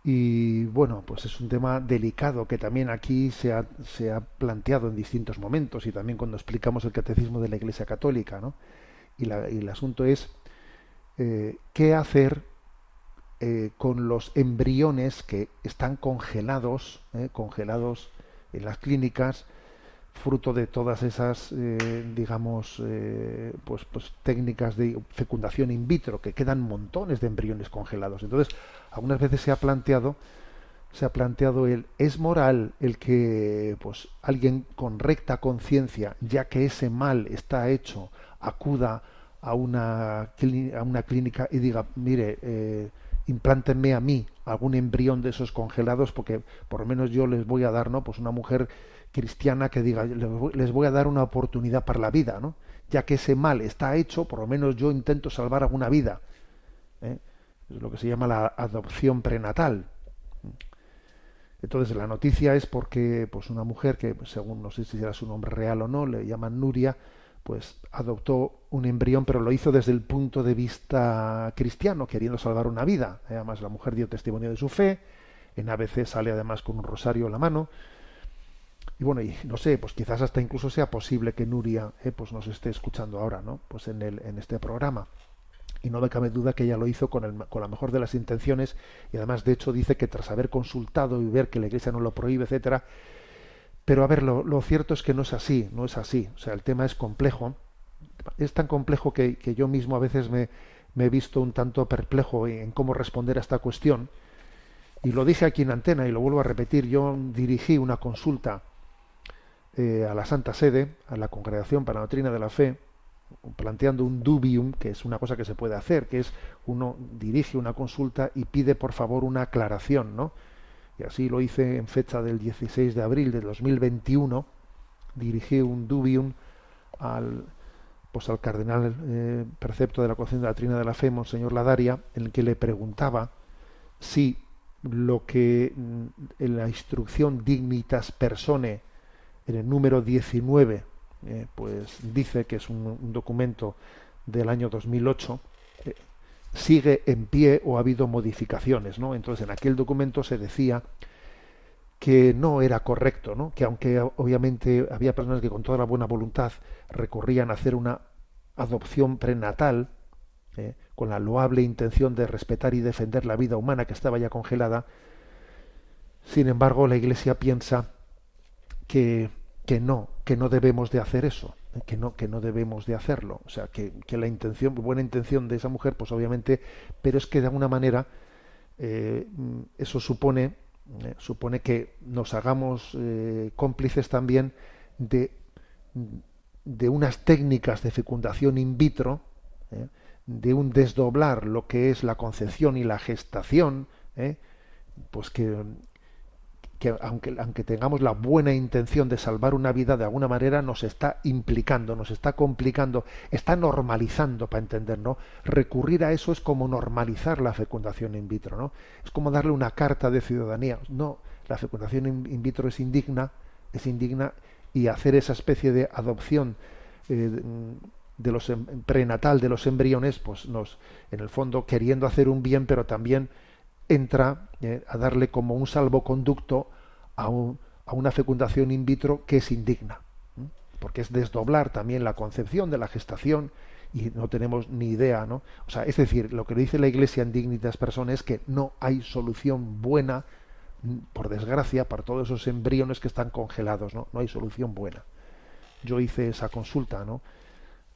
Y bueno, pues es un tema delicado que también aquí se ha, se ha planteado en distintos momentos y también cuando explicamos el catecismo de la Iglesia Católica, ¿no? Y, la- y el asunto es eh, qué hacer eh, con los embriones que están congelados, eh, congelados en las clínicas, fruto de todas esas, digamos, pues, pues técnicas de fecundación in vitro, que quedan montones de embriones congelados. Entonces, algunas veces se ha planteado, se ha planteado el es moral el que, pues, alguien con recta conciencia, ya que ese mal está hecho, acuda a una, a una clínica y diga, mire, eh, implántenme a mí algún embrión de esos congelados porque por lo menos yo les voy a dar, ¿no? Pues una mujer cristiana que diga, les voy a dar una oportunidad para la vida, ¿no? Ya que ese mal está hecho, por lo menos yo intento salvar alguna vida. Es lo que se llama la adopción prenatal. Entonces la noticia es porque pues una mujer que según no sé si era su nombre real o no, le llaman Nuria, pues adoptó un embrión, pero lo hizo desde el punto de vista cristiano, queriendo salvar una vida. Además la mujer dio testimonio de su fe, en ABC sale además con un rosario en la mano. Y bueno, y no sé, pues quizás hasta incluso sea posible que Nuria eh, pues nos esté escuchando ahora, ¿no? Pues en el en este programa y no me cabe duda que ella lo hizo con, el- con la mejor de las intenciones y además de hecho dice que tras haber consultado y ver que la iglesia no lo prohíbe etcétera pero a ver lo, cierto es que no es así no es así. O sea el tema es complejo. Es tan complejo que, que yo mismo a veces me, me he visto un tanto perplejo en cómo responder a esta cuestión. Y lo dije aquí en antena y lo vuelvo a repetir. Yo dirigí una consulta eh, a la Santa Sede a la Congregación para la Doctrina de la Fe planteando un dubium, que es una cosa que se puede hacer, que es uno dirige una consulta y pide por favor una aclaración, ¿no? Y así lo hice en fecha del 16 de abril de 2021, dirigí un dubium al pues al cardenal eh, precepto de la Concepción de la Trina de la Fe, Monseñor Ladaria, en el que le preguntaba si lo que mm, en la instrucción Dignitas Persone, en el número 19, eh, pues dice que es un, documento del año 2008, eh, sigue en pie o ha habido modificaciones, ¿no? Entonces en aquel documento se decía que no era correcto, ¿no? Que aunque obviamente había personas que con toda la buena voluntad recorrían a hacer una adopción prenatal, eh, con la loable intención de respetar y defender la vida humana que estaba ya congelada, sin embargo la Iglesia piensa que, que no, que no debemos de hacer eso, que no, que no debemos de hacerlo. O sea, que, que la intención, buena intención de esa mujer, pues obviamente, pero es que de alguna manera eh, eso supone, eh, supone que nos hagamos eh, cómplices también de, de unas técnicas de fecundación in vitro, de un desdoblar lo que es la concepción y la gestación, pues que, que aunque, aunque tengamos la buena intención de salvar una vida, de alguna manera nos está implicando, nos está complicando, está normalizando, para entender, ¿no? Recurrir a eso es como normalizar la fecundación in vitro, ¿no? Es como darle una carta de ciudadanía. No, la fecundación in, vitro es indigna, es indigna, y hacer esa especie de adopción eh, de los em, prenatal de los embriones, pues nos, en el fondo, queriendo hacer un bien, pero también entra eh, a darle como un salvoconducto a, a, una fecundación in vitro que es indigna, porque es desdoblar también la concepción de la gestación y no tenemos ni idea, ¿no? O sea, es decir, lo que dice la Iglesia en Dignitas Personas es que no hay solución buena, por desgracia, para todos esos embriones que están congelados, ¿no? No hay solución buena. Yo hice esa consulta, ¿no?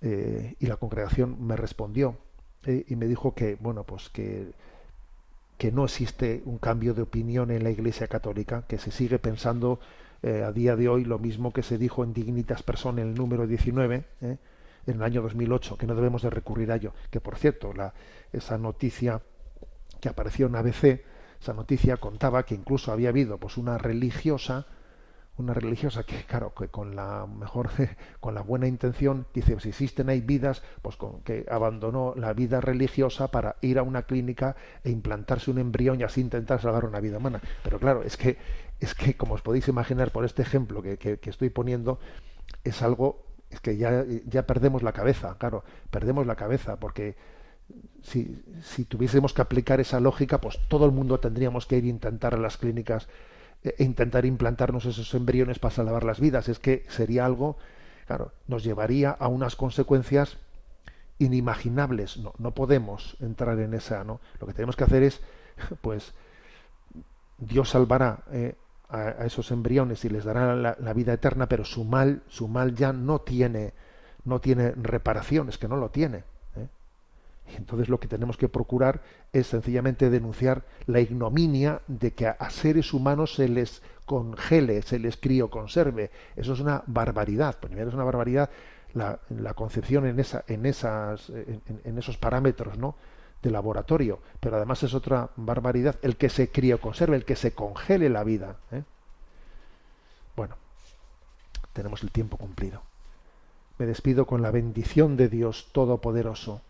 Eh, y la congregación me respondió eh, y me dijo que, bueno, pues que que no existe un cambio de opinión en la Iglesia Católica, que se sigue pensando eh, a día de hoy lo mismo que se dijo en Dignitas Persona, el número 19, eh, en el año 2008, que no debemos de recurrir a ello. Que por cierto, la, esa noticia que apareció en ABC, esa noticia contaba que incluso había habido pues una religiosa una religiosa que claro que con la mejor con la buena intención dice si existen hay vidas pues con que abandonó la vida religiosa para ir a una clínica e implantarse un embrión y así intentar salvar una vida humana pero claro es que es que como os podéis imaginar por este ejemplo que, que, estoy poniendo es algo es que ya ya perdemos la cabeza claro perdemos la cabeza porque si, si tuviésemos que aplicar esa lógica pues todo el mundo tendríamos que ir a intentar a las clínicas intentar implantarnos esos embriones para salvar las vidas. Es que sería algo, claro, nos llevaría a unas consecuencias inimaginables. No, no podemos entrar en esa, ¿no? Lo que tenemos que hacer es, pues, Dios salvará eh, a, esos embriones y les dará la, la, vida eterna, pero su mal, su mal ya no tiene, no tiene reparación, es que no lo tiene. Entonces lo que tenemos que procurar es sencillamente denunciar la ignominia de que a, seres humanos se les congele, se les conserve. Eso es una barbaridad. Primero es una barbaridad la, concepción en, esa, en, esas, en, esos parámetros ¿no? de laboratorio, pero además es otra barbaridad el que se conserve, el que se congele la vida. ¿eh? Bueno, tenemos el tiempo cumplido. Me despido con la bendición de Dios Todopoderoso.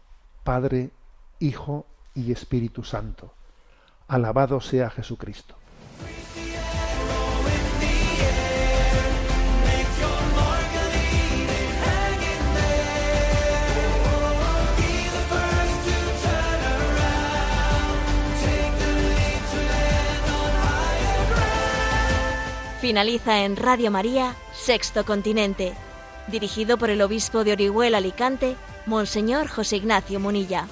Padre, Hijo y Espíritu Santo. Alabado sea Jesucristo. Finaliza en Radio María, Sexto Continente, dirigido por el obispo de Orihuela Alicante, Monseñor José Ignacio Munilla.